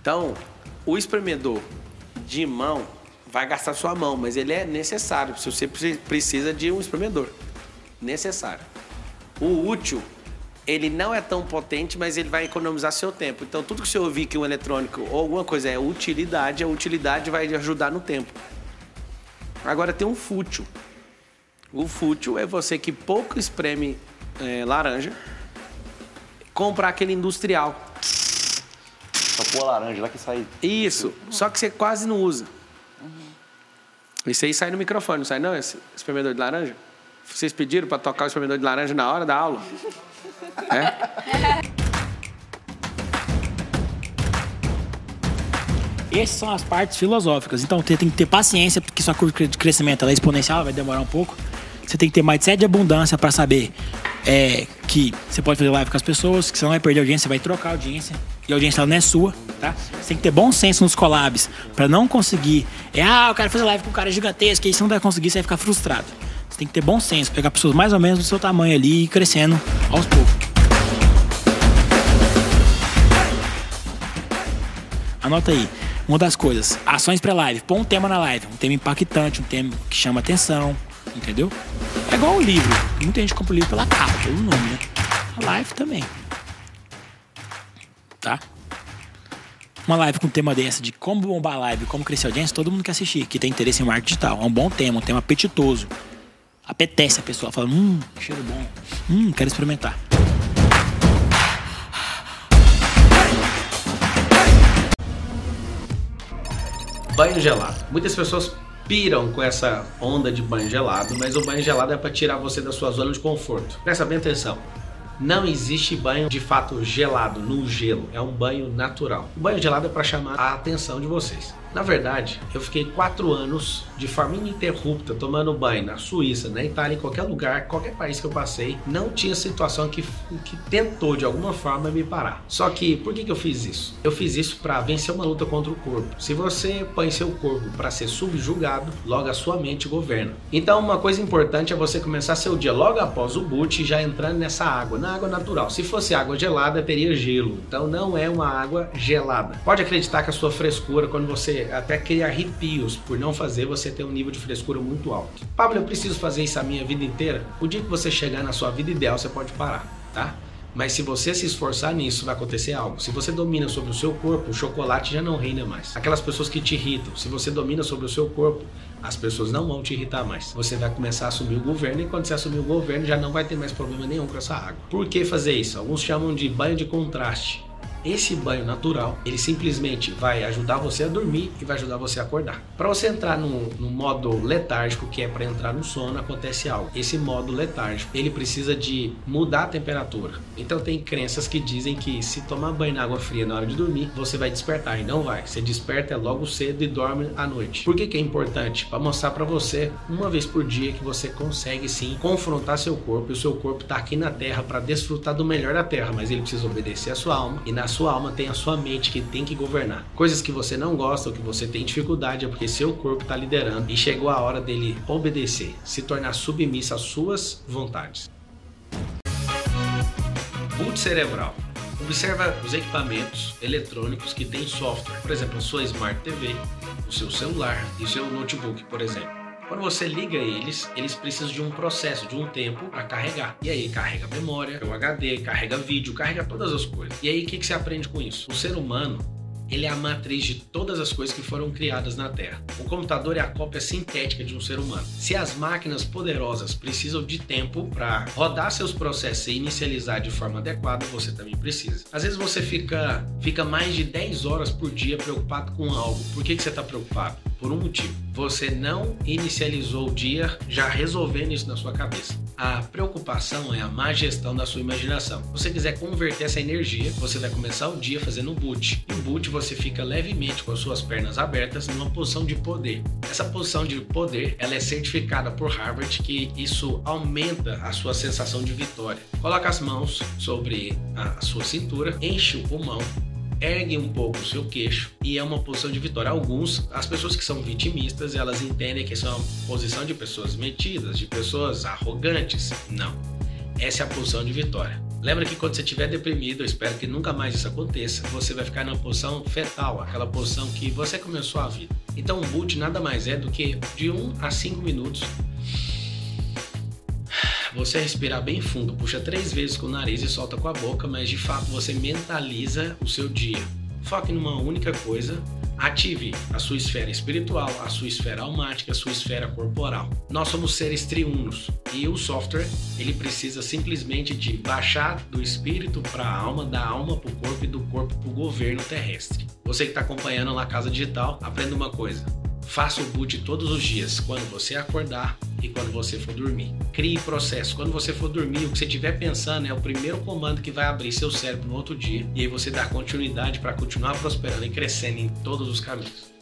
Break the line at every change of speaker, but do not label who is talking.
Então, o espremedor de mão vai gastar sua mão, mas ele é necessário. Se você precisa de um espremedor, necessário. O útil, ele não é tão potente, mas ele vai economizar seu tempo. Então, tudo que você ouvir que um eletrônico ou alguma coisa é utilidade, a utilidade vai ajudar no tempo. Agora tem um fútil. O fútil é você que pouco espreme é, laranja, comprar aquele industrial.
Só pôr a laranja lá que sai.
Isso, só que você quase não usa. Isso aí sai no microfone, não sai não, esse espremedor de laranja? Vocês pediram para tocar o espremedor de laranja na hora da aula? É?
Essas são as partes filosóficas. Então você tem que ter paciência, porque sua curva de crescimento é exponencial, vai demorar um pouco. Você tem que ter mindset de abundância para saber é, que você pode fazer live com as pessoas, que você não vai perder audiência, você vai trocar audiência. E a audiência não é sua, tá? Você tem que ter bom senso nos collabs para não conseguir. É, ah, eu quero fazer live com um cara gigantesco, e aí você não vai conseguir, você vai ficar frustrado. Você tem que ter bom senso, pegar pessoas mais ou menos do seu tamanho ali e ir crescendo aos poucos. Anota aí. Uma das coisas, ações pré-live. Põe um tema na live, um tema impactante, um tema que chama atenção, entendeu? É igual o livro. Muita gente compra o livro pela capa, pelo nome, né? A live também. Tá? Uma live com um tema dessa de como bombar a live, como crescer a audiência, todo mundo quer assistir, que tem interesse em marketing digital. É um bom tema, um tema apetitoso. Apetece a pessoa, fala, hum, cheiro bom. Hum, quero experimentar.
Banho gelado. Muitas pessoas piram com essa onda de banho gelado, mas o banho gelado é para tirar você da sua zona de conforto. Presta bem atenção. Não existe banho de fato gelado, no gelo. É um banho natural. O banho gelado é para chamar a atenção de vocês. Na verdade, eu fiquei quatro anos de forma ininterrupta tomando banho na Suíça, na Itália, em qualquer lugar, qualquer país que eu passei, não tinha situação que, que tentou de alguma forma me parar. Só que, por que, que eu fiz isso? Eu fiz isso para vencer uma luta contra o corpo. Se você põe seu corpo para ser subjugado, logo a sua mente governa. Então, uma coisa importante é você começar seu dia logo após o boot, já entrando nessa água, na água natural. Se fosse água gelada, teria gelo. Então, não é uma água gelada. Pode acreditar que a sua frescura, quando você até cria arrepios por não fazer você ter um nível de frescura muito alto. Pablo, eu preciso fazer isso a minha vida inteira? O dia que você chegar na sua vida ideal, você pode parar, tá? Mas se você se esforçar nisso, vai acontecer algo. Se você domina sobre o seu corpo, o chocolate já não reina mais. Aquelas pessoas que te irritam, se você domina sobre o seu corpo, as pessoas não vão te irritar mais. Você vai começar a assumir o governo e quando você assumir o governo já não vai ter mais problema nenhum com essa água. Por que fazer isso? Alguns chamam de banho de contraste. Esse banho natural, ele simplesmente vai ajudar você a dormir e vai ajudar você a acordar. Para você entrar no, no, modo letárgico, que é para entrar no sono, acontece algo. Esse modo letárgico, ele precisa de mudar a temperatura. Então tem crenças que dizem que se tomar banho na água fria na hora de dormir, você vai despertar e não vai. Você desperta logo cedo e dorme à noite. Por que, que é importante? Para mostrar para você uma vez por dia que você consegue sim confrontar seu corpo e o seu corpo está aqui na Terra para desfrutar do melhor da Terra, mas ele precisa obedecer a sua alma e na sua alma tem a sua mente que tem que governar. Coisas que você não gosta ou que você tem dificuldade é porque seu corpo está liderando e chegou a hora dele obedecer, se tornar submisso às suas vontades. Boot cerebral. Observa os equipamentos eletrônicos que têm software, por exemplo, a sua Smart TV, o seu celular e o seu notebook, por exemplo. Quando você liga eles, eles precisam de um processo, de um tempo para carregar. E aí carrega memória, o HD, carrega vídeo, carrega todas as coisas. E aí o que, que você aprende com isso? O ser humano ele é a matriz de todas as coisas que foram criadas na Terra. O computador é a cópia sintética de um ser humano. Se as máquinas poderosas precisam de tempo para rodar seus processos e inicializar de forma adequada, você também precisa. Às vezes você fica, fica mais de 10 horas por dia preocupado com algo. Por que, que você está preocupado? Por um motivo. Você não inicializou o dia já resolvendo isso na sua cabeça. A preocupação é a má gestão da sua imaginação. Se você quiser converter essa energia, você vai começar o dia fazendo um boot. E o boot você fica levemente com as suas pernas abertas numa posição de poder. Essa posição de poder, ela é certificada por Harvard que isso aumenta a sua sensação de vitória. Coloca as mãos sobre a sua cintura, enche o pulmão ergue um pouco o seu queixo e é uma posição de vitória. Alguns, as pessoas que são vitimistas, elas entendem que isso é uma posição de pessoas metidas, de pessoas arrogantes. Não. Essa é a posição de vitória. Lembra que quando você estiver deprimido, eu espero que nunca mais isso aconteça, você vai ficar na posição fetal, aquela posição que você começou a vida. Então, o boot nada mais é do que de 1 a 5 minutos. Você respirar bem fundo, puxa três vezes com o nariz e solta com a boca, mas de fato você mentaliza o seu dia. Foque numa única coisa Ative a sua esfera espiritual, a sua esfera almática, a sua esfera corporal. Nós somos seres triunos e o software ele precisa simplesmente de baixar do espírito para a alma, da alma para o corpo e do corpo para o governo terrestre. Você que está acompanhando lá Casa Digital, aprenda uma coisa. Faça o boot todos os dias, quando você acordar e quando você for dormir. Crie processo. Quando você for dormir, o que você estiver pensando é o primeiro comando que vai abrir seu cérebro no outro dia. E aí você dá continuidade para continuar prosperando e crescendo em todos os caminhos.